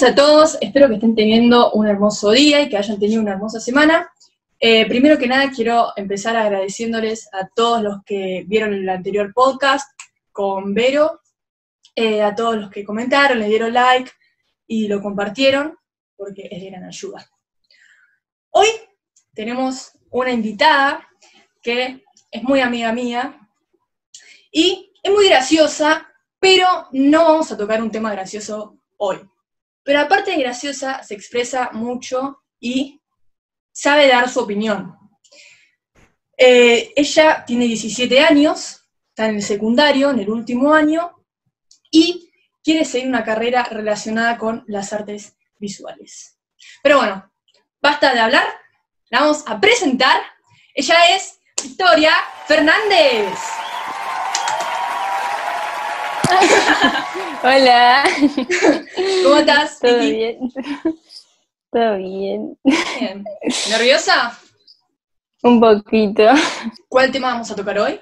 días a todos, espero que estén teniendo un hermoso día y que hayan tenido una hermosa semana. Eh, primero que nada, quiero empezar agradeciéndoles a todos los que vieron el anterior podcast con Vero, eh, a todos los que comentaron, le dieron like y lo compartieron, porque es de gran ayuda. Hoy tenemos una invitada que es muy amiga mía y es muy graciosa, pero no vamos a tocar un tema gracioso hoy. Pero aparte de graciosa, se expresa mucho y sabe dar su opinión. Eh, ella tiene 17 años, está en el secundario, en el último año, y quiere seguir una carrera relacionada con las artes visuales. Pero bueno, basta de hablar, la vamos a presentar. Ella es Victoria Fernández. Hola. ¿Cómo estás? ¿Todo Vicky? bien? Todo bien. Bien. ¿Nerviosa? Un poquito. ¿Cuál tema vamos a tocar hoy?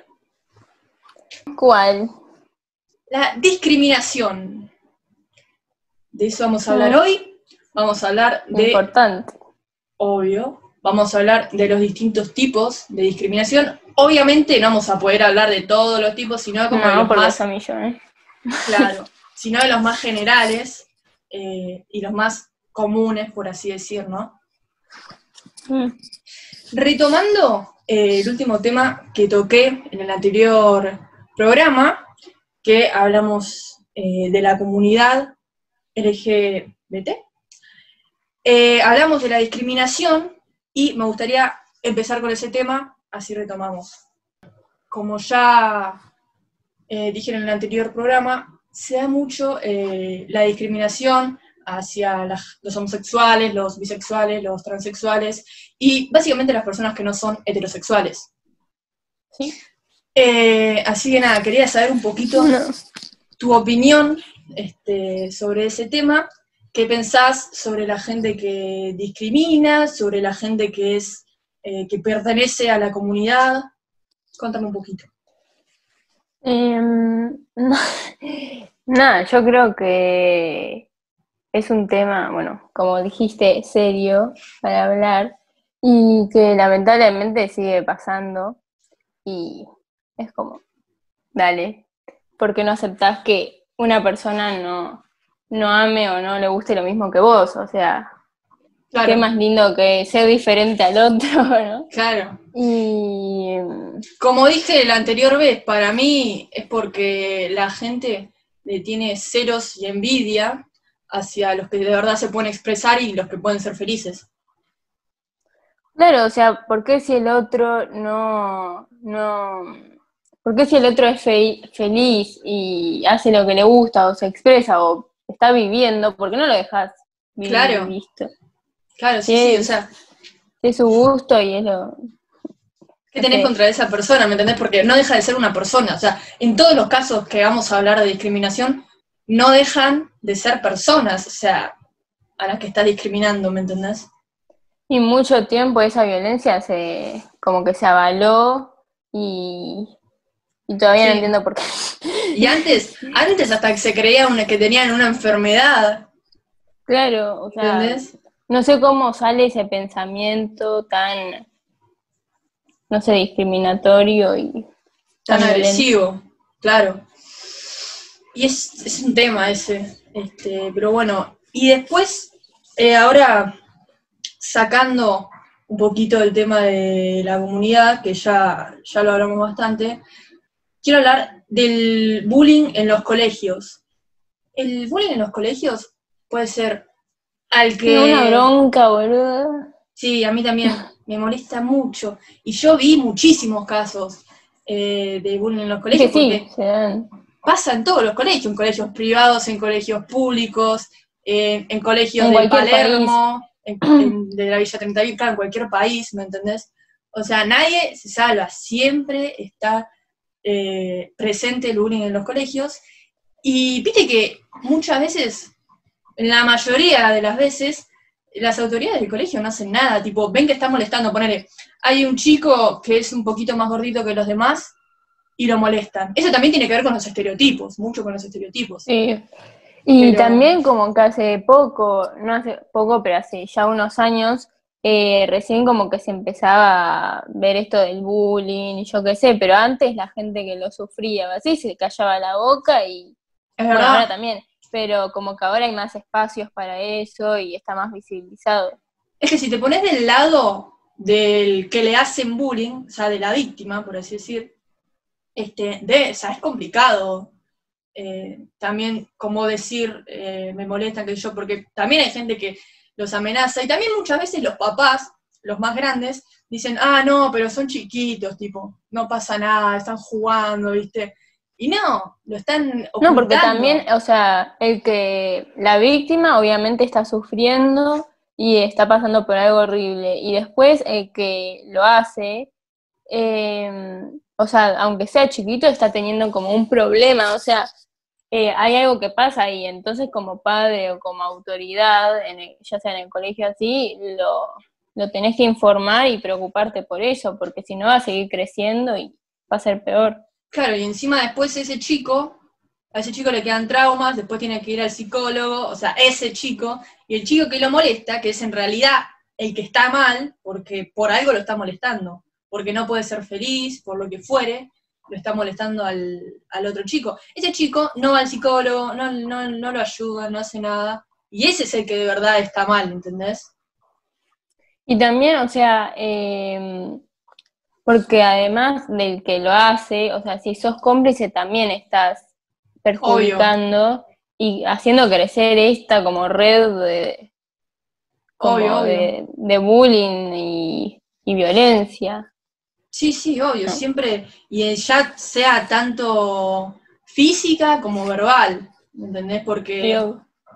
¿Cuál? La discriminación. De eso vamos a hablar Mm. hoy. Vamos a hablar de, Importante. obvio, vamos a hablar de los distintos tipos de discriminación. Obviamente no vamos a poder hablar de todos los tipos, sino como de No, los porque más, son millones. Claro, sino de los más generales eh, y los más comunes, por así decir, ¿no? Mm. Retomando eh, el último tema que toqué en el anterior programa, que hablamos eh, de la comunidad LGBT, hablamos de la discriminación y me gustaría empezar con ese tema, así retomamos. Como ya eh, dije en el anterior programa, se da mucho eh, la discriminación hacia las- los homosexuales, los bisexuales, los transexuales y básicamente las personas que no son heterosexuales. ¿Sí? Eh, así que nada, quería saber un poquito No. tu opinión este, sobre ese tema. ¿Qué pensás sobre la gente que discrimina, sobre la gente que es eh, que pertenece a la comunidad? Contame un poquito. Em. Nada, yo creo que es un tema, bueno, como dijiste, serio para hablar y que lamentablemente sigue pasando y es como, dale, ¿por qué no aceptás que una persona no, no ame o no le guste lo mismo que vos? O sea, Claro, qué más lindo que ser diferente al otro, ¿no? claro. Y Como dije la anterior vez, para mí es porque la gente le tiene celos y envidia hacia los que de verdad se pueden expresar y los que pueden ser felices. Claro, o sea, ¿por qué si el otro no, no, por qué si el otro es fe- feliz y hace lo que le gusta o se expresa o está viviendo, ¿por qué no lo dejas vivir Claro. y listo? Claro, sí, Sí. sí, o sea, Es su gusto y es lo... ¿qué tenés Sí. contra esa persona? ¿Me entendés? Porque no deja de ser una persona. O sea, en todos los casos que vamos a hablar de discriminación, no dejan de ser personas, o sea, a las que estás discriminando, ¿me entendés? Y mucho tiempo esa violencia se, como que se avaló y, y todavía no entiendo por qué. Y antes, antes hasta que se creía una, que tenían una enfermedad, Claro, o sea, ¿entendés? No sé cómo sale ese pensamiento tan, no sé, discriminatorio y tan agresivo, claro. Y es, es un tema ese, este, pero bueno, y después, eh, ahora sacando un poquito el tema de la comunidad, que ya, ya lo hablamos bastante, quiero hablar del bullying en los colegios. El bullying en los colegios puede ser al que... Una bronca, boludo. Sí, a mí también me molesta mucho. Y yo vi muchísimos casos eh, de bullying en los Que colegios, sí, dan. pasa en todos los colegios, en colegios privados, en colegios públicos, en, en colegios En de Palermo, en- en- de la Villa 31, claro, en cualquier país, ¿me entendés? O sea, nadie se salva, siempre está eh, presente el bullying en los colegios. Y viste que muchas veces, la mayoría de las veces, las autoridades del colegio no hacen nada, tipo, ven que está molestando, ponele, hay un chico que es un poquito más gordito que los demás y lo molestan. Eso también tiene que ver con los estereotipos, mucho con los estereotipos. Sí. Y también como que hace poco, no hace poco, pero hace ya unos años, eh, recién como que se empezaba a ver esto del bullying y yo qué sé, pero antes la gente que lo sufría así se callaba la boca y bueno, ahora también, pero como que ahora hay más espacios para eso y está más visibilizado. Es que si te pones del lado del que le hacen bullying, o sea, de la víctima, por así decir, este, de, o sea, es complicado. Eh, también, como decir, eh, me molesta que yo, porque también hay gente que los amenaza, y también muchas veces los papás, los más grandes, dicen, ah, no, pero son chiquitos, tipo, no pasa nada, están jugando, ¿viste? Y no, lo están ocultando. No, porque también, o sea, el que la víctima obviamente está sufriendo y está pasando por algo horrible, y después el que lo hace, em, o sea, aunque sea chiquito, está teniendo como un problema, o sea, eh, hay algo que pasa ahí, entonces como padre o como autoridad, en ya sea en el colegio así, lo, lo tenés que informar y preocuparte por eso, porque si no va a seguir creciendo y va a ser peor. Claro, y encima después ese chico, a ese chico le quedan traumas, después tiene que ir al psicólogo, o sea, ese chico, y el chico que lo molesta, que es en realidad el que está mal, porque por algo lo está molestando, porque no puede ser feliz, por lo que fuere, lo está molestando al, otro chico. Ese chico no va al psicólogo, no, no, lo ayuda, no hace nada. Y ese es el que de verdad está mal, ¿entendés? Y también, o sea, em, porque además del que lo hace, o sea, si sos cómplice también estás perjudicando y haciendo crecer esta como red de, de, bullying y, y violencia. Sí, sí, obvio, siempre, y ya sea tanto física como verbal, ¿me entendés? Porque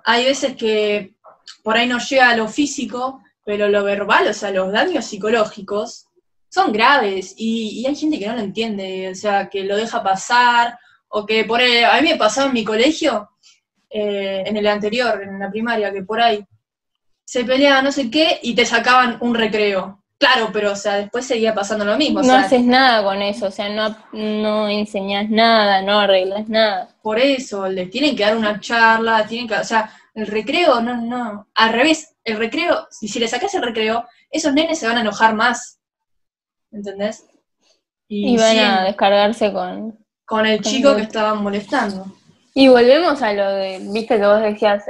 hay veces que por ahí no llega a lo físico, pero lo verbal, o sea, los daños psicológicos son graves y, hay gente que no lo entiende, o sea, que lo deja pasar, o que por ahí, a mí me pasaba en mi colegio, eh, en el anterior, en la primaria, que por ahí se peleaba no sé qué y te sacaban un recreo. Claro, pero o sea, después seguía pasando lo mismo. No haces nada con eso, o sea, no, no enseñas nada, no arreglas nada. Por eso, les tienen que dar una charla, tienen que, o sea, el recreo, no, no, al revés, el recreo, si, si le sacas el recreo, esos nenes se van a enojar más, ¿entendés? Y, van a descargarse con... Con el chico que estaban molestando. Y volvemos a lo de, viste que vos decías,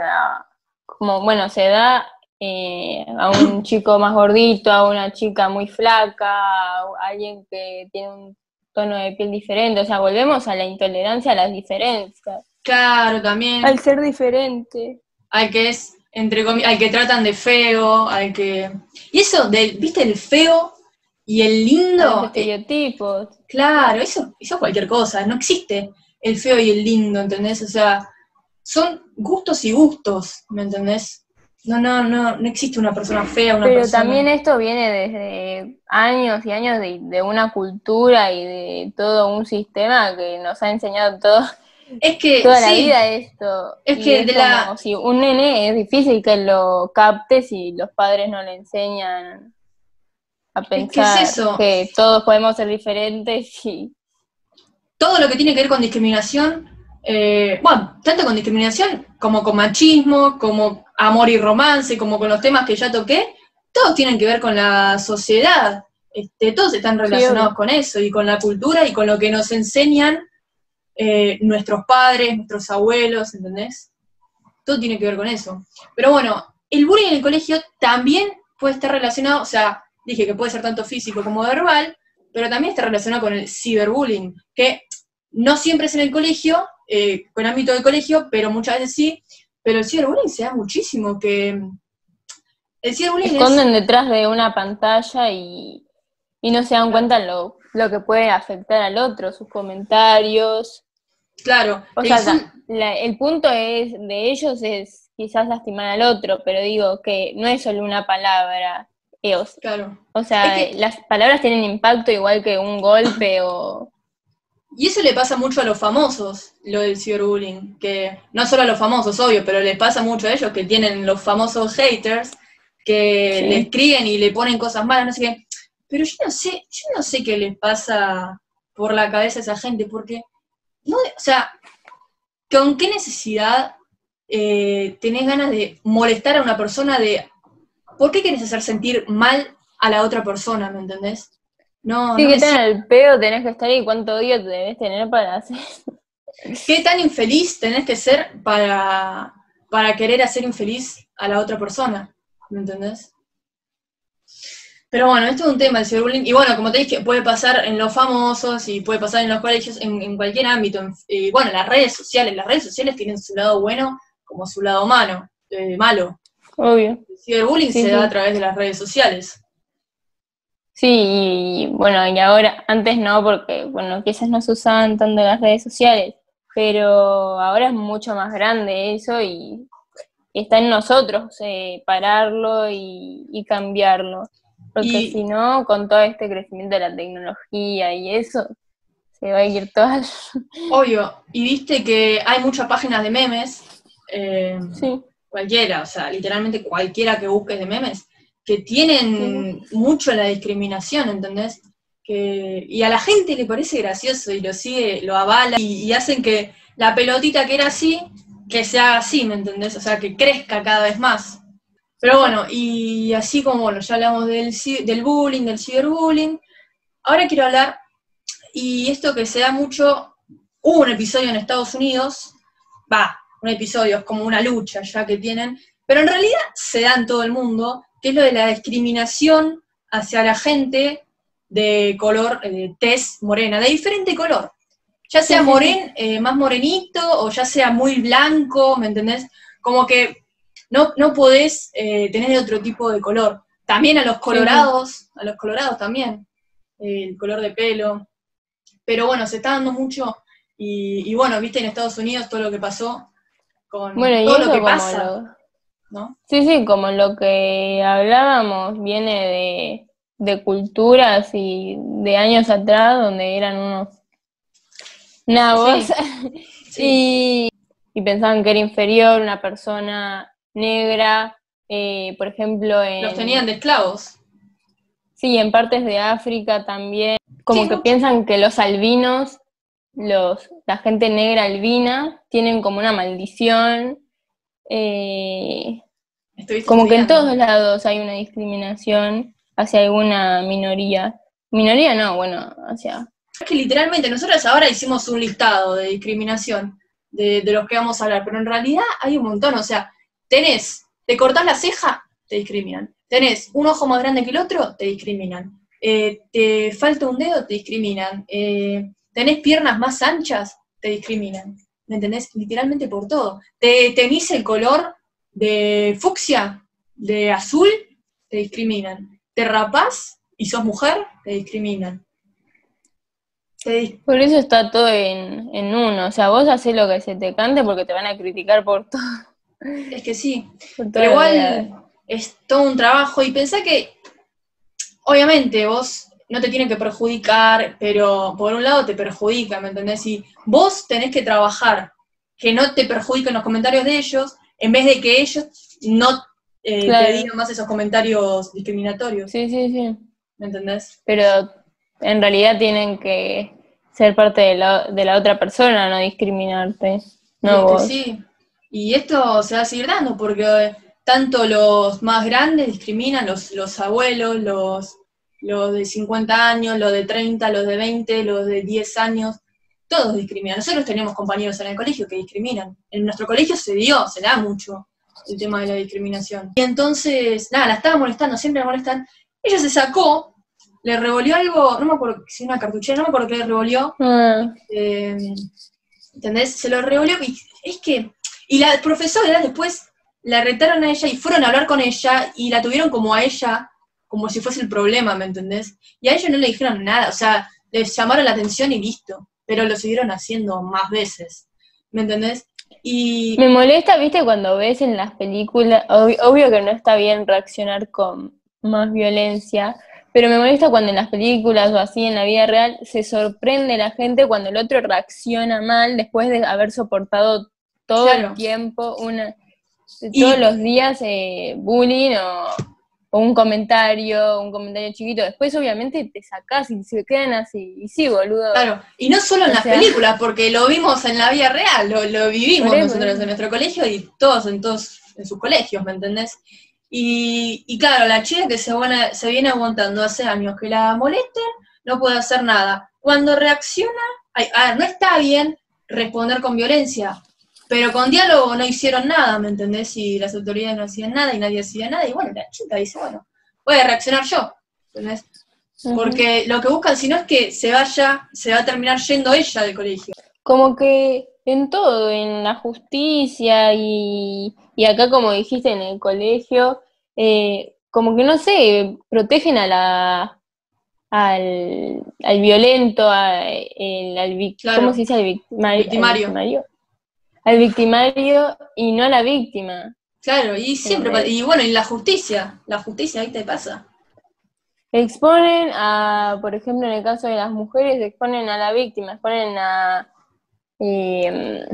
como, bueno, se da eh, a un chico más gordito, a una chica muy flaca, a alguien que tiene un tono de piel diferente, o sea, volvemos a la intolerancia a las diferencias. Claro, también. Al ser diferente. Al que es, entre comillas, al que tratan de feo, al que... Y eso, del, viste, el feo y el lindo... Los estereotipos. claro, eso, eso es cualquier cosa, no existe el feo y el lindo, ¿entendés? O sea, son gustos y gustos, ¿me entendés? No, no, no, no existe una persona fea, una Pero también esto viene desde años y años de, una cultura y de todo un sistema que nos ha enseñado todo, es que, toda la vida esto. Es que de la... si un nene es difícil que lo capte si los padres no le enseñan a pensar que todos podemos ser diferentes y... Todo lo que tiene que ver con discriminación eh, bueno, tanto con discriminación como con machismo, como amor y romance, como con los temas que ya toqué, todos tienen que ver con la sociedad. Este, todos están relacionados con eso y con la cultura y con lo que nos enseñan eh, nuestros padres, nuestros abuelos, ¿entendés? Todo tiene que ver con eso. Pero bueno, el bullying en el colegio también puede estar relacionado, o sea, dije que puede ser tanto físico como verbal, pero también está relacionado con el ciberbullying, que no siempre es en el colegio, eh, con ámbito de colegio, pero muchas veces sí. Pero el ciberbullying se da muchísimo, que el ciberbullying Esconden detrás de una pantalla y, no se dan cuenta lo, lo que puede afectar al otro, sus comentarios. Claro. O sea, el punto es de ellos es quizás lastimar al otro, pero digo que no es solo una palabra. Claro. O sea, las palabras tienen impacto igual que un golpe o, y eso le pasa mucho a los famosos, lo del ciberbullying, que no solo a los famosos, obvio, pero les pasa mucho a ellos que tienen los famosos haters que le escriben y le ponen cosas malas, no sé qué. Pero yo no sé, yo no sé qué les pasa por la cabeza a esa gente, porque, no, o sea, ¿con qué necesidad eh, tenés ganas de molestar a una persona de, ¿por qué quieres hacer sentir mal a la otra persona, ¿me entendés? No, sí, no qué tan el pedo tenés que estar y cuánto odio te debes tener para hacer. ¿Qué tan infeliz tenés que ser para, para querer hacer infeliz a la otra persona? ¿Me entendés? Pero bueno, esto es un tema del ciberbullying. Y bueno, como te dije, puede pasar en los famosos y puede pasar en los colegios, en, cualquier ámbito. Y bueno, las redes sociales, las redes sociales tienen su lado bueno como su lado malo. Eh, malo. Obvio. El ciberbullying se da a través de las redes sociales. Sí, y bueno, y ahora, antes no, porque bueno, quizás no se usaban tanto las redes sociales, pero ahora es mucho más grande eso y, está en nosotros eh, pararlo y, cambiarlo. Porque si no, con todo este crecimiento de la tecnología y eso, se va a ir todas. Obvio, y viste que hay muchas páginas de memes, eh, sí. Cualquiera, o sea, literalmente cualquiera que busques de memes, que tienen mucho la discriminación, ¿entendés? Que, y a la gente le parece gracioso y lo sigue, lo avala y, hacen que la pelotita que era así, que sea así, ¿me entendés? O sea, que crezca cada vez más. Pero bueno, y así como bueno, ya hablamos del, del bullying, del ciberbullying, ahora quiero hablar, y esto que se da mucho, hubo un episodio en Estados Unidos, va, un episodio, es como una lucha ya que tienen, pero en realidad se da en todo el mundo, que es lo de la discriminación hacia la gente de color, eh, tez morena, de diferente color. Ya sea moren, eh, más morenito o ya sea muy blanco, ¿me entendés? Como que no, no podés eh, tener otro tipo de color. También a los colorados, a los colorados también, el color de pelo. Pero bueno, se está dando mucho y, bueno, viste en Estados Unidos todo lo que pasó con todo lo que pasa. Sí, sí, como lo que hablábamos viene de, culturas y de años atrás donde eran unos nabos. Y, pensaban que era inferior una persona negra, eh, por ejemplo... En, Los tenían de esclavos. Sí, en partes de África también, como que piensan que los albinos, los, la gente negra albina, tienen como una maldición eh, como que en todos lados hay una discriminación hacia alguna minoría. Minoría no, bueno, hacia... Es que literalmente nosotros ahora hicimos un listado de discriminación de, los que vamos a hablar, pero en realidad hay un montón, o sea, tenés, te cortás la ceja, te discriminan. Tenés un ojo más grande que el otro, te discriminan. Eh, te falta un dedo, te discriminan. Eh, tenés piernas más anchas, te discriminan. ¿me entendés? Literalmente por todo. Te tenís el color de fucsia, de azul, te discriminan. Te rapás y sos mujer, te discriminan. por eso está todo en, uno. O sea, vos haces lo que se te cante porque te van a criticar por todo. Es que sí. Pero igual es todo un trabajo y pensá que, obviamente, vos no te tiene que perjudicar, pero por un lado te perjudica, ¿me entendés? Y vos tenés que trabajar que no te perjudiquen los comentarios de ellos, en vez de que ellos no eh, te digan más esos comentarios discriminatorios. Sí, sí, sí. ¿Me entendés? Pero en realidad tienen que ser parte de la, de la otra persona, no discriminarte. No vos. Sí. Y esto se va a seguir dando porque tanto los más grandes discriminan, los, los abuelos, los los de 50 años, los de 30, los de 20, los de 10 años, todos discriminan. Nosotros tenemos compañeros en el colegio que discriminan. En nuestro colegio se dio, se da mucho el tema de la discriminación. Y entonces, nada, la estaba molestando, siempre la molestan. Ella se sacó, le revolvió algo, no me acuerdo si una cartuchera, no me acuerdo qué le revolvió. Ah. Eh, ¿Entendés? Se lo revolvió y es que. Y la profesora después la retaron a ella y fueron a hablar con ella y la tuvieron como a ella como si fuese el problema, ¿me entendés? Y a ellos no le dijeron nada, o sea, les llamaron la atención y listo, pero lo siguieron haciendo más veces, ¿me entendés? Y... Me molesta, viste, cuando ves en las películas, obvio, que no está bien reaccionar con más violencia, pero me molesta cuando en las películas o así en la vida real se sorprende la gente cuando el otro reacciona mal después de haber soportado todo el tiempo, una, todos los días eh, bullying o o un comentario, un comentario chiquito. Después, obviamente, te sacás y se quedan así. Y sí, boludo. Claro, y no solo en las películas, porque lo vimos en la vida real, lo, lo vivimos nosotros en nuestro colegio y todos en todos en sus colegios, ¿me entendés? Y, y claro, la chica que se, se viene aguantando hace años que la molesten, no puede hacer nada. Cuando reacciona, a ver, no está bien responder con violencia, pero con diálogo no hicieron nada, ¿me entendés? Y las autoridades no hacían nada y nadie hacía nada, y bueno, la chica dice, bueno, voy a reaccionar yo, ¿entendés? Porque lo que buscan, si no es que se vaya, se va a terminar yendo ella del colegio. Como que en todo, en la justicia y, y acá, como dijiste, en el colegio, eh, como que no sé, protegen a la al, al violento, al, al ¿cómo se dice? Al victimario, Al victimario y no a la víctima. Claro, y siempre, y bueno, y la justicia, la justicia ahí te pasa. Exponen a, por ejemplo, en el caso de las mujeres, exponen a la víctima, exponen a, eh,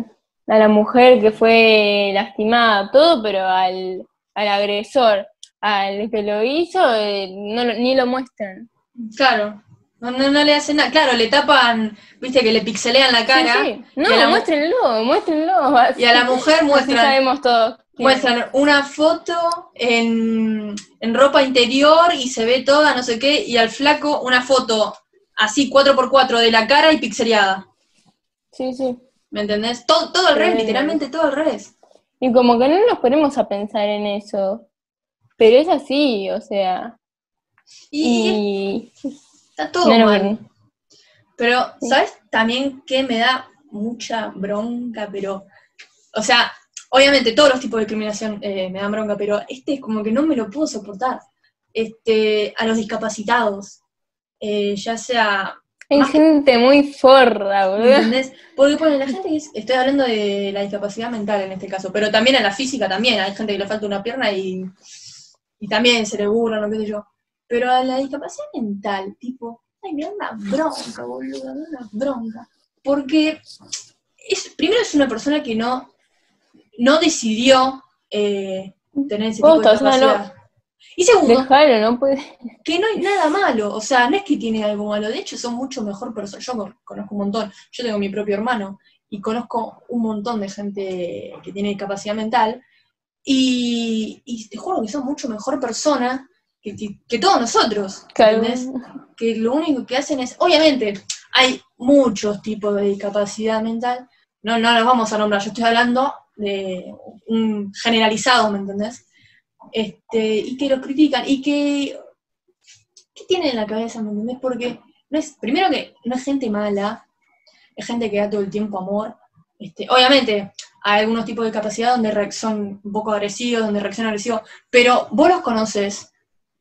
a la mujer que fue lastimada, todo, pero al, al agresor, al que lo hizo, eh, no, ni lo muestran. Claro, no, no, le hacen nada. Claro, le tapan, viste que le pixelean la cara. Sí, No, muéstrenlo, muéstrenlo. Y a la mujer muestran. sabemos todo. Muestran una foto en, en, ropa interior y se ve toda, no sé qué, y al flaco una foto así, 4x4 de la cara y pixeleada. Sí, sí. ¿Me entendés? Todo, todo al revés, literalmente todo al revés. Y como que no nos ponemos a pensar en eso. Pero es así, o sea. Y, está todo mal. Pero, ¿sabes también que me da mucha bronca? Pero, o sea, obviamente todos los tipos de discriminación eh, me dan bronca, pero este es como que no me lo puedo soportar. Este, a los discapacitados, eh, ya sea... Hay gente muy forra, boludo. ¿Entendés? Porque bueno, la gente estoy hablando de la discapacidad mental en este caso, pero también a la física también, hay gente que le falta una pierna y, y también se le burla, no qué sé yo. Pero a la discapacidad mental, tipo, ay, me da una bronca, boludo, me da una bronca. Porque es, primero es una persona que no, no decidió eh, tener ese tipo de discapacidad. Y segundo, no puede. que no hay nada malo, o sea, no es que tiene algo malo, de hecho son mucho mejor personas, yo conozco un montón, yo tengo mi propio hermano y conozco un montón de gente que tiene discapacidad mental y, y te juro que son mucho mejor personas que, todos nosotros, Que lo único que hacen es, obviamente, hay muchos tipos de discapacidad mental, no, no los vamos a nombrar, yo estoy hablando de un generalizado, ¿me entendés? Este, y que los critican, y que, ¿qué tienen en la cabeza, ¿me entendés? Porque no es, primero que no es gente mala, es gente que da todo el tiempo amor, este, obviamente, hay algunos tipos de discapacidad donde son un poco agresivos, donde reaccionan agresivos, pero vos los conoces,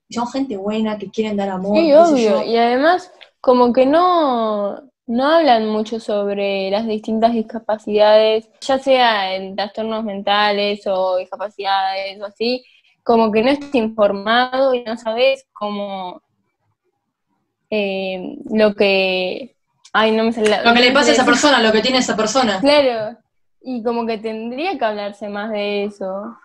son gente buena, que quieren dar amor. Sí, obvio. Y además, como que no, no hablan mucho sobre las distintas discapacidades, ya sea en trastornos mentales o discapacidades o así, como que no estás informado y no sabes cómo eh, lo que... Ay, no me sale Lo que le pasa a esa persona, lo que tiene esa persona. Claro, y como que tendría que hablarse más de eso.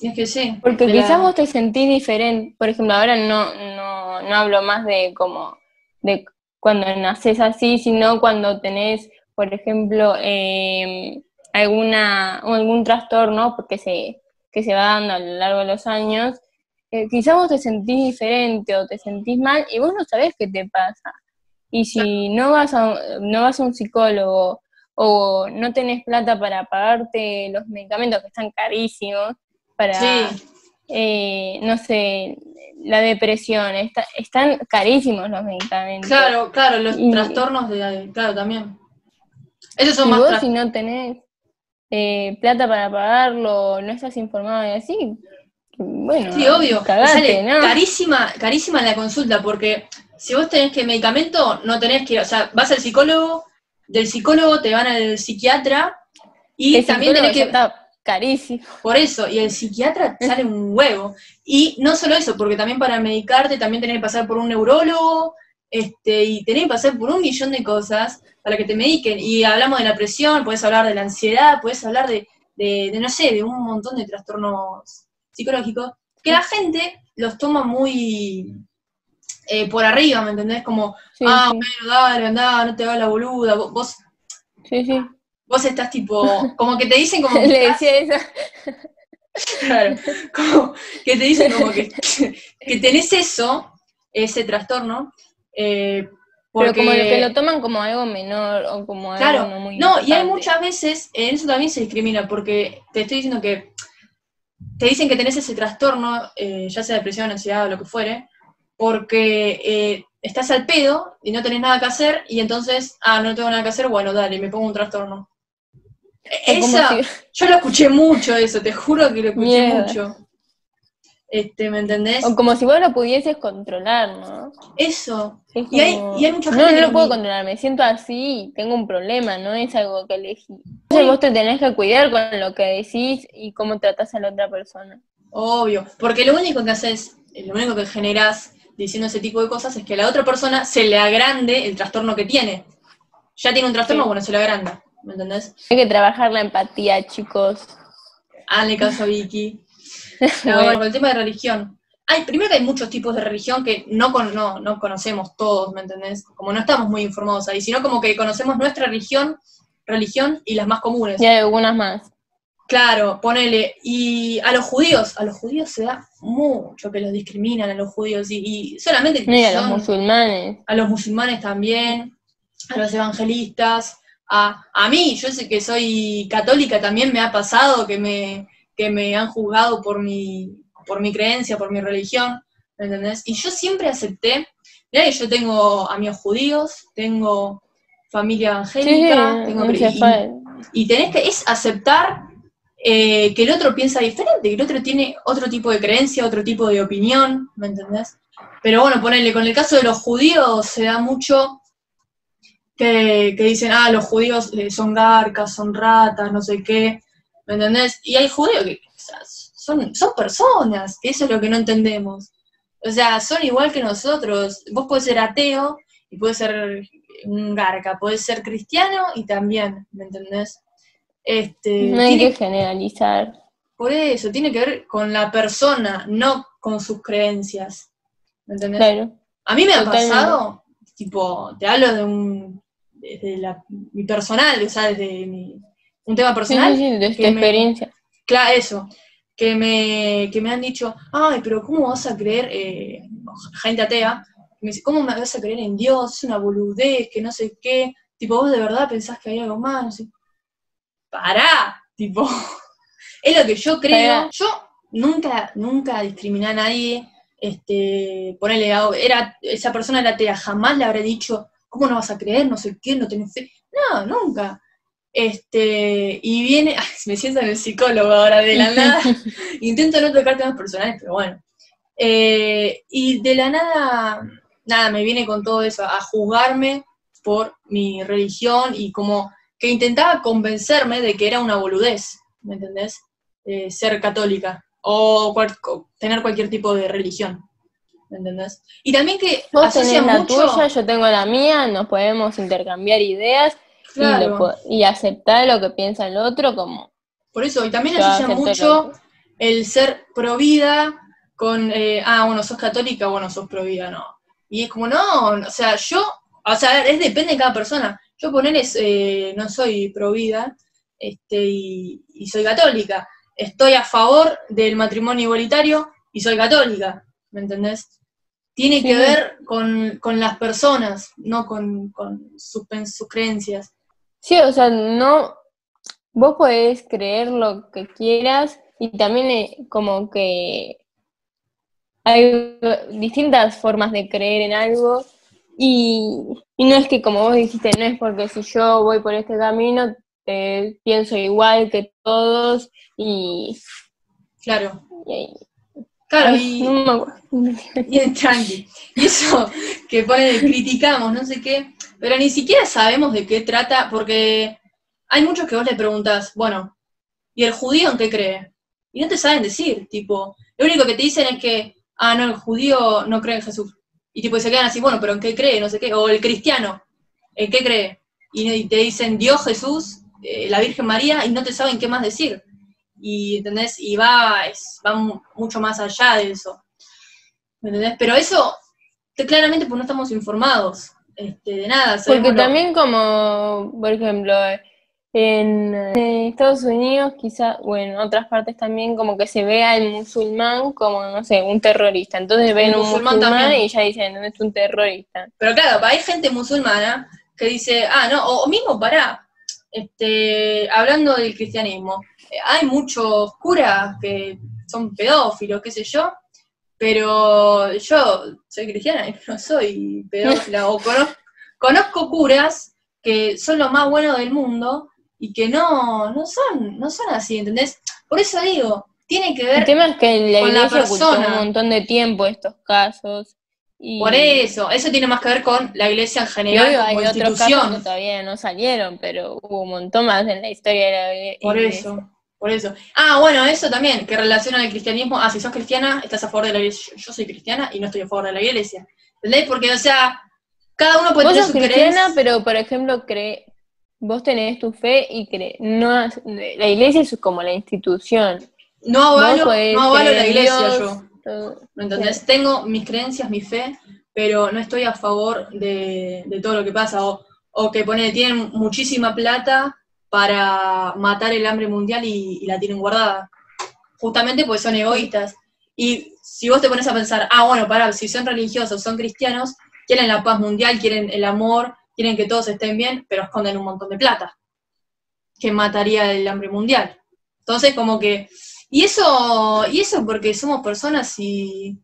Es que sí. Porque quizás vos te sentís diferente. Por ejemplo, ahora no, no, no hablo más de como de cuando naces así, sino cuando tenés, por ejemplo, eh, alguna algún trastorno porque se, que se va dando a lo largo de los años, eh, quizás vos te sentís diferente o te sentís mal y vos no sabés qué te pasa. Y si no vas a, no vas a un psicólogo o no tenés plata para pagarte los medicamentos que están carísimos, para, eh, no sé, la depresión. están carísimos los medicamentos. Claro, claro, los trastornos de, claro, también. Esos son más vos si no tenés eh, plata para pagarlo, no estás informado y así, bueno, sí, obvio. carísima, carísima la consulta, porque si vos tenés que medicamento, no tenés que, o sea, vas al psicólogo, del psicólogo te van al psiquiatra y también tenés que Carísimo. Por eso, y el psiquiatra sale un huevo. Y no solo eso, porque también para medicarte también tenés que pasar por un neurólogo, este, y tenés que pasar por un millón de cosas para que te mediquen. Y hablamos de la presión, puedes hablar de la ansiedad, puedes hablar de, de, no sé, de un montón de trastornos psicológicos que la gente los toma muy eh, por arriba, ¿me entendés? Como, Sí, ah, sí. bueno, dale, andá, no te va la boluda, vos, Sí, sí. Vos estás tipo, como que te dicen como que Le estás- decía eso. Claro, como que te dicen como que, que tenés eso, ese trastorno, eh, Pero como que lo toman como algo menor o como claro, algo no muy no, y hay muchas veces, en eso también se discrimina, porque te estoy diciendo que te dicen que tenés ese trastorno, eh, ya sea depresión, ansiedad o lo que fuere, porque eh, estás al pedo y no tenés nada que hacer, y entonces, ah, no tengo nada que hacer, bueno, dale, me pongo un trastorno. Es como Esa, si- yo lo escuché mucho eso, te juro que lo escuché Mierda. mucho. Este, ¿me entendés? O como si vos lo pudieses controlar, ¿no? Eso. Es Y hay- y hay mucha No, gente no lo puedo controlar, me siento así tengo un problema, no es algo que elegí. Entonces vos te tenés que cuidar con lo que decís y cómo tratás a la otra persona. Obvio. Porque lo único que haces, lo único que generás diciendo ese tipo de cosas es que a la otra persona se le agrande el trastorno que tiene. Ya tiene un trastorno, Sí. bueno, se le agranda. ¿Me entendés? Hay que trabajar la empatía, chicos. Hazle caso a Vicky. No, Bueno. con el tema de religión. Hay, primero que hay muchos tipos de religión que no, con, no, no conocemos todos, ¿me entendés? Como no estamos muy informados ahí, sino como que conocemos nuestra religión, religión y las más comunes. Y hay algunas más. Claro, ponele. Y a los judíos, a los judíos se da mucho que los discriminan a los judíos y, y solamente y a los musulmanes. a los musulmanes también, a los evangelistas, a, a mí, yo sé que soy católica, también me ha pasado que me, que me han juzgado por mi, por mi creencia, por mi religión, ¿me entendés? Y yo siempre acepté, mirá que yo tengo amigos judíos, tengo familia evangélica, tengo y- y tenés que, es aceptar eh, que el otro piensa diferente, que el otro tiene otro tipo de creencia, otro tipo de opinión, ¿me entendés? Pero bueno, ponele, con el caso de los judíos se da mucho que, que dicen, ah, los judíos eh, son garcas, son ratas, no sé qué, ¿me entendés? Y hay judíos que o sea, son, son personas, que eso es lo que no entendemos. O sea, son igual que nosotros. Vos podés ser ateo y puedes ser un garca, podés ser cristiano y también, ¿me entendés? Este, No hay tiene- que generalizar. por eso, tiene que ver con la persona, no con sus creencias. ¿Me entendés? Claro. A mí me ha Totalmente. pasado, tipo, te hablo de un, desde la, mi personal, o sea, desde mi, un tema personal, sí, sí, de me- experiencia. claro, eso, que me, que me han dicho, ay, pero ¿cómo vas a creer, eh, gente atea, me dice, ¿cómo me vas a creer en Dios? Es una boludez, que no sé qué, tipo, vos de verdad pensás que hay algo más, no sé. Pará, tipo, es lo que yo creo. Yo nunca, nunca discriminé a nadie, este, ponele, era, esa persona era atea, jamás le habré dicho, ¿cómo no vas a creer? No sé qué, no tenés fe. No, nunca. Este, y viene, ay, me siento en el psicólogo ahora de la nada. Intento no tocar temas personales, pero bueno. Eh, y de la nada, nada, me viene con todo eso, a juzgarme por mi religión y como que intentaba convencerme de que era una boludez, ¿me entendés? Eh, ser católica o cual- tener cualquier tipo de religión, ¿me entendés? Y también que Vos tenés la mucho... tuya, yo tengo la mía, nos podemos intercambiar ideas y, lo aceptar lo que piensa el otro como Por eso, y también asocia mucho el ser pro vida con, eh, ah, bueno, sos católica, bueno, sos pro vida, no. Y es como, no, o sea, yo, o sea, es depende de cada persona. Yo ponerles, eh, no soy pro vida, este, y, y soy católica. Estoy a favor del matrimonio igualitario y soy católica, ¿me entendés? Tiene que ver con, con las personas, no con, con sus, sus creencias. Sí, o sea, no, vos podés creer lo que quieras y también eh, como que hay distintas formas de creer en algo y, y no es que como vos dijiste, no es porque si yo voy por este camino eh, pienso igual que todos y, Claro, y- claro, y. Y tranqui. Y eso que pone criticamos, no sé qué, pero ni siquiera sabemos de qué trata, porque hay muchos que vos le preguntás, bueno, ¿y el judío en qué cree? Y no te saben decir, tipo, lo único que te dicen es que, ah, no, el judío no cree en Jesús. Y tipo, se quedan así, bueno, pero ¿en qué cree? No sé qué. O el cristiano, ¿en qué cree? Y, y te dicen Dios, Jesús, eh, la Virgen María, y no te saben qué más decir. Y ¿entendés? Y va, es, va mucho más allá de eso. ¿Me entendés? Pero eso, claramente pues no estamos informados este, de nada. Porque también como, por ejemplo, en, Estados Unidos, quizá, o en otras partes también, como que se ve al musulmán como, no sé, un terrorista. Entonces ven un musulmán, y ya dicen, no es un terrorista. Pero claro, hay gente musulmana que dice, ah, no, o, mismo para, este, hablando del cristianismo, hay muchos curas que son pedófilos, qué sé yo, pero yo soy cristiana y no soy pedófila, o conozco curas que son lo más bueno del mundo y que no, no son, no son así, ¿entendés? Por eso digo, tiene que ver El tema es que la con la persona. un montón de tiempo estos casos. Y... Por eso, eso tiene más que ver con la iglesia en general como hay Otros casos que todavía no salieron, pero hubo un montón más en la historia de la iglesia. Por eso, por eso. Ah, bueno, eso también, que relaciona el cristianismo. Ah, si sos cristiana, estás a favor de la iglesia. Yo soy cristiana y no estoy a favor de la iglesia. ¿Entendés? Porque, o sea, cada uno puede tener su cristiana, pero por ejemplo, cree, vos tenés tu fe y crees, no, la iglesia es como la institución. No avalo, no avalo la iglesia yo. ¿Me entendés? Tengo mis creencias, mi fe, pero no estoy a favor de, todo lo que pasa. O, que pone, tienen muchísima plata para matar el hambre mundial y, la tienen guardada. Justamente porque son egoístas. Y si vos te pones a pensar, ah, bueno, para, si son religiosos, son cristianos, quieren la paz mundial, quieren el amor, quieren que todos estén bien, pero esconden un montón de plata, que mataría el hambre mundial. Entonces, como que, y eso, y eso porque somos personas y,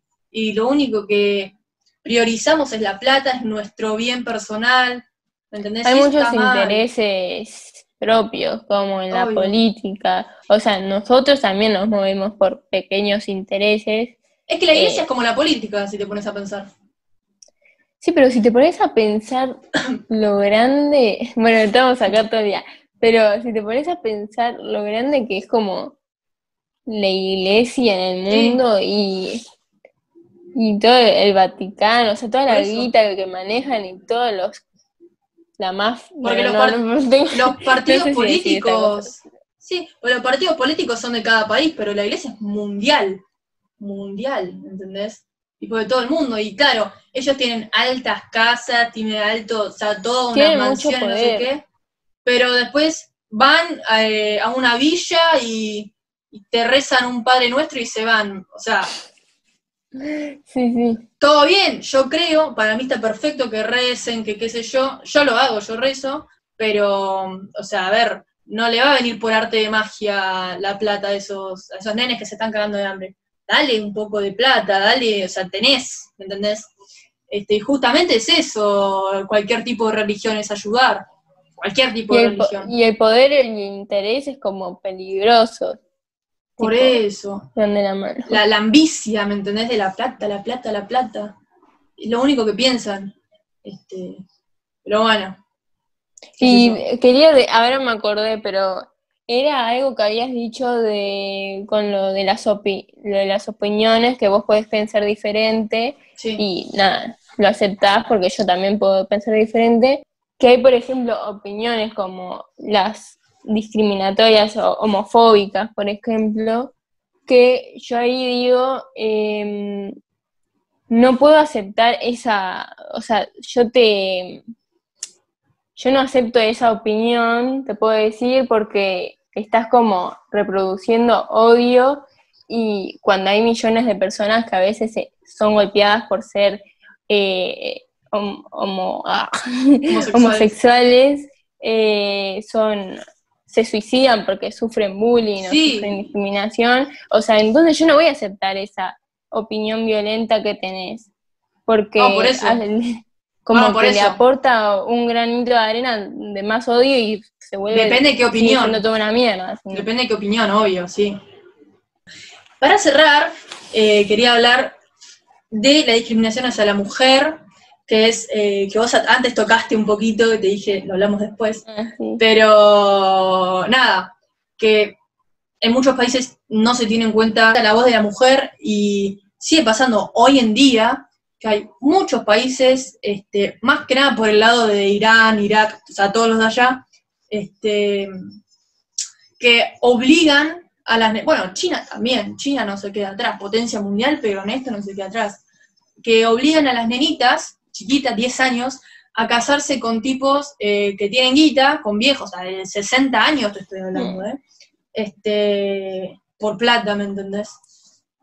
lo único que priorizamos es la plata, es nuestro bien personal, ¿me entendés? Hay muchos intereses propios, como en la política, o sea, nosotros también nos movemos por pequeños intereses. Es que la iglesia eh, es como la política, si te pones a pensar. Sí, pero si te pones a pensar lo grande, bueno, estamos acá todo el día, pero si te pones a pensar lo grande que es como la iglesia en el mundo y, y todo el Vaticano, o sea, toda la guita que manejan y todos los la más porque los, partidos políticos sí los partidos políticos son de cada país pero la iglesia es mundial mundial ¿entendés? tipo de todo el mundo y claro ellos tienen altas casas, tienen alto, o sea, todas unas mansiones, no sé qué, pero después van eh, a una villa y, te rezan un Padre Nuestro y se van, o sea... Sí, sí. Todo bien, yo creo, para mí está perfecto que recen, que qué sé yo, yo lo hago, yo rezo, pero, o sea, a ver, no le va a venir por arte de magia la plata de esos, a esos nenes que se están cagando de hambre. Dale un poco de plata, dale, o sea, tenés, ¿me entendés? Este, justamente es eso, cualquier tipo de religión es ayudar, cualquier tipo de religión. Y el poder y el interés es como peligroso. Por eso. La, la, la, ambicia, ¿me entendés? De la plata, la plata, la plata. Es lo único que piensan. Este, pero bueno. Y quería, ahora me acordé, pero era algo que habías dicho de con lo de las de las opiniones que vos podés pensar diferente y nada lo aceptás porque yo también puedo pensar diferente, que hay, por ejemplo, opiniones como las discriminatorias o homofóbicas, por ejemplo, que yo ahí digo, em, no puedo aceptar esa, o sea, yo te, yo no acepto esa opinión, te puedo decir, porque estás como reproduciendo odio y cuando hay millones de personas que a veces son golpeadas por ser eh, ah, homosexuales, eh, son se suicidan porque sufren bullying o sufren discriminación. O sea, entonces yo no voy a aceptar esa opinión violenta que tenés. Porque como que le aporta un granito de arena de más odio y se vuelve Depende de qué opinión. toda una mierda. Depende de qué opinión, obvio, sí. Para cerrar, eh, quería hablar de la discriminación hacia la mujer, que es eh, que vos antes tocaste un poquito, te dije, lo hablamos después, ah, pero nada, que en muchos países no se tiene en cuenta la voz de la mujer y sigue pasando hoy en día que hay muchos países, este, más que nada por el lado de Irán, Irak, o sea, todos los de allá, este, que obligan a las... Bueno, China también, China no se queda atrás, potencia mundial, pero en esto no se queda atrás. Que obligan a las nenitas, chiquitas, 10 años, a casarse con tipos eh, que tienen guita, con viejos, o sea, de 60 años te estoy hablando, ¿eh? Este, por plata, ¿me entendés?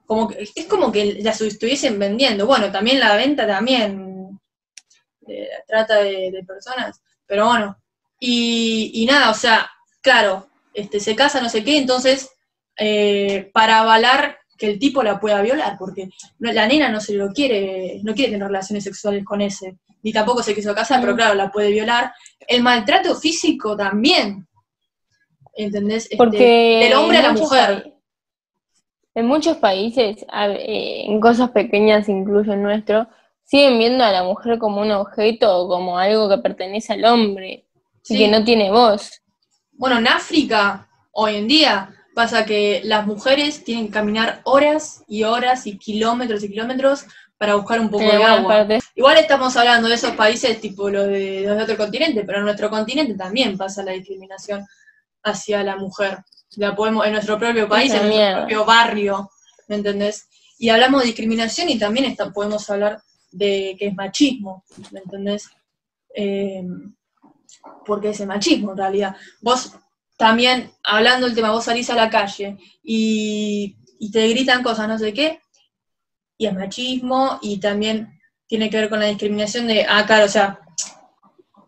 Como que, es como que las estuviesen vendiendo. Bueno, también la venta también, de la trata de, de personas, pero bueno. Y, y nada, o sea, claro, este, se casa no sé qué, entonces, eh, para avalar que el tipo la pueda violar, porque la nena no se lo quiere, no quiere tener relaciones sexuales con ese, ni tampoco se quiso casar, pero Mm. claro, la puede violar. El maltrato físico también, ¿entendés? Este, Porque del hombre a la mujer. pa- En muchos países, eh, en cosas pequeñas, incluso el nuestro, siguen viendo a la mujer como un objeto o como algo que pertenece al hombre y que no tiene voz. Bueno, en África, hoy en día, pasa que las mujeres tienen que caminar horas y horas y kilómetros y kilómetros para buscar un poco En de agua. Igual estamos hablando de esos países tipo los de, los de otro continente, pero en nuestro continente también pasa la discriminación hacia la mujer. La podemos, en nuestro propio país, Esa en nuestro propio barrio, ¿me entendés? Y hablamos de discriminación y también está- podemos hablar de que es machismo, ¿me entendés? Eh, porque es el machismo en realidad. Vos también, hablando del tema, vos salís a la calle y, y te gritan cosas, no sé qué, y es machismo y también tiene que ver con la discriminación de, ah, claro, o sea,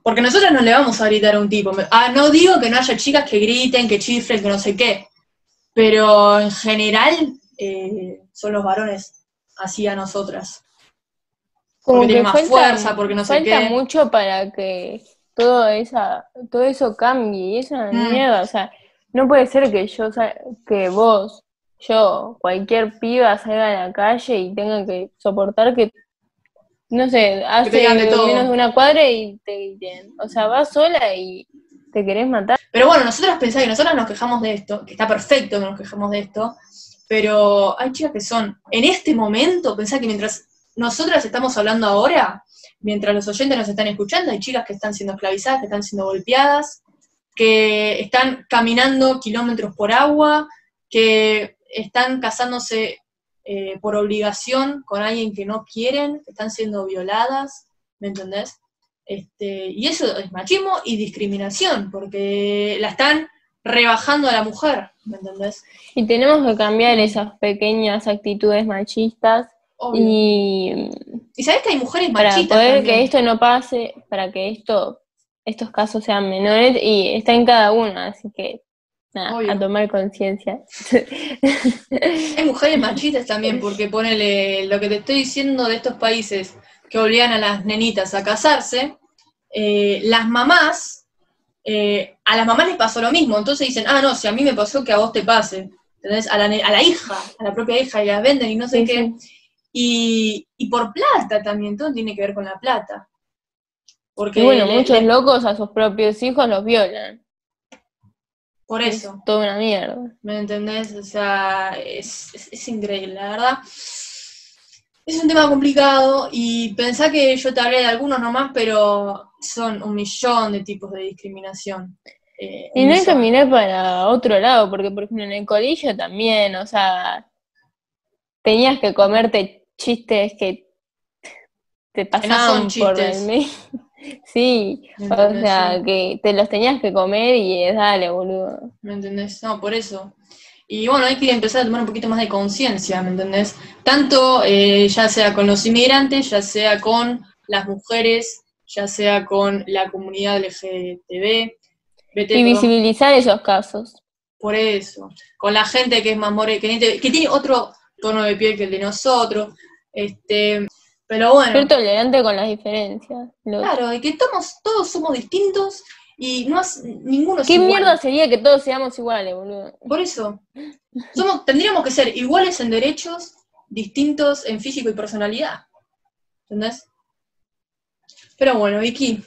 porque nosotros no le vamos a gritar a un tipo. Ah, no digo que no haya chicas que griten, que chifren, que no sé qué, pero en general eh, son los varones así a nosotras. Como Porque más falta, fuerza, porque no sé falta qué. mucho para que todo esa, todo eso cambie, y es una Mm. mierda, o sea, no puede ser que yo que vos, yo, cualquier piba salga a la calle y tenga que soportar que no sé, hace de menos de una cuadra y te griten. O sea, vas sola y te querés matar. Pero bueno, nosotros pensamos que nosotros nos quejamos de esto, que está perfecto que nos quejamos de esto, pero hay chicas que son, en este momento, pensá que mientras nosotras estamos hablando ahora, mientras los oyentes nos están escuchando, hay chicas que están siendo esclavizadas, que están siendo golpeadas, que están caminando kilómetros por agua, que están casándose eh, por obligación con alguien que no quieren, que están siendo violadas, ¿me entendés? Este, y eso es machismo y discriminación, porque la están rebajando a la mujer, ¿me entendés? Y tenemos que cambiar esas pequeñas actitudes machistas Obvio. y Y sabés que hay mujeres para machistas poder también. que esto no pase, para que esto, estos casos sean menores, y está en cada uno, así que nada, Obvio. a tomar conciencia. Hay mujeres machistas también, porque ponele lo que te estoy diciendo de estos países que obligan a las nenitas a casarse, eh, las mamás, eh, a las mamás les pasó lo mismo, entonces dicen, ah, no, si a mí me pasó que a vos te pase, ¿entendés? A la, a la hija, a la propia hija, y las venden y no sé Sí, qué. sí. Y, y por plata también, todo tiene que ver con la plata. Porque Y bueno, le- muchos le- locos a sus propios hijos los violan. por Es eso. toda una mierda. ¿Me entendés? O sea, es, es- es increíble, la verdad. Es un tema complicado y pensá que yo te hablé de algunos nomás, pero son un millón de tipos de discriminación. eh, Y no hay eso. que mirar para otro lado, porque por ejemplo en el colegio también, o sea, tenías que comerte chistes que te no pasaban por el medio. Sí, ¿Me o sea, Sí. que te los tenías que comer y es dale, boludo. ¿Me entendés? No, por eso. Y bueno, hay que empezar a tomar un poquito más de conciencia, ¿me entendés? Tanto eh, ya sea con los inmigrantes, ya sea con las mujeres, ya sea con la comunidad LGTB, Y visibilizar esos casos. Por eso. Con la gente que es más que, tiene- que tiene otro tono de piel que el de nosotros. Este, pero bueno, Ser tolerante con las diferencias. Claro, y que estamos, todos somos distintos y no has- ninguno es ¿Qué igual. mierda sería que todos seamos iguales, boludo? Por eso. Somos, tendríamos que ser iguales en derechos, distintos en físico y personalidad. ¿Entendés? Pero bueno, Vicky,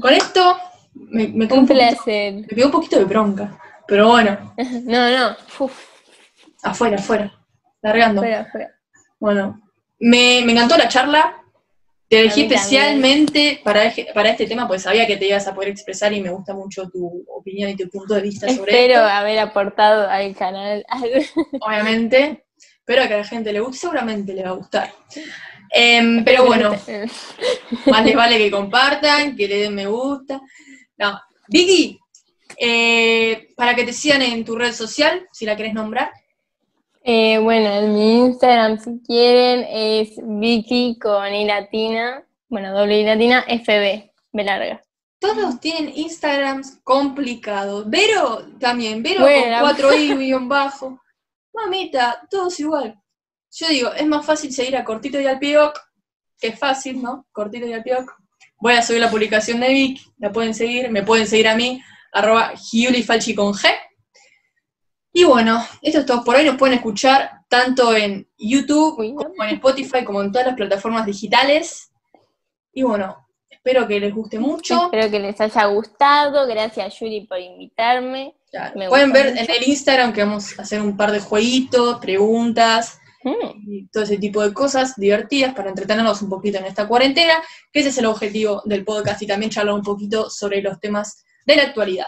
con esto me, me Un poquito, me quedó un poquito de bronca. Pero bueno, No, no. Uf, afuera, afuera. Largando. fuera. Bueno, me, me encantó la charla. Te elegí especialmente para, para este tema, pues sabía que te ibas a poder expresar y me gusta mucho tu opinión y tu punto de vista sobre Espero esto. haber aportado al canal. Obviamente, espero que a la gente le guste, seguramente le va a gustar. Em, pero bueno, más les vale que compartan, que le den me gusta. No, Vicky, eh, para que te sigan en tu red social, si la querés nombrar. Eh, bueno, en mi Instagram, si quieren, es Vicky con I latina, bueno, doble I latina, FB, B larga. Todos tienen Instagrams complicados. Vero también, Vero Bueno. con 4 i guion bajo. Mamita, todos igual. Yo digo, es más fácil seguir a Cortito y al Pioc, que es fácil, ¿no? Cortito y al Pioc. Voy a subir la publicación de Vic, la pueden seguir, me pueden seguir a mí, arroba Giulifalchi con G. Y bueno, esto es todo por hoy. Nos pueden escuchar tanto en YouTube como en Spotify, como en todas las plataformas digitales. Y bueno, espero que les guste mucho. Espero que les haya gustado. Gracias, Yuri, por invitarme. Claro, Me Pueden ver mucho. en el Instagram que vamos a hacer un par de jueguitos, preguntas Mm, y todo ese tipo de cosas divertidas para entretenernos un poquito en esta cuarentena, que ese es el objetivo del podcast y también charlar un poquito sobre los temas de la actualidad.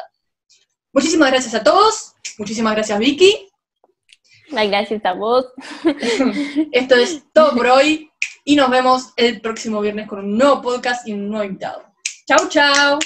Muchísimas gracias a todos, muchísimas gracias Vicky. gracias a vos. Esto es todo por hoy y nos vemos el próximo viernes con un nuevo podcast y un nuevo invitado. Chau, chau.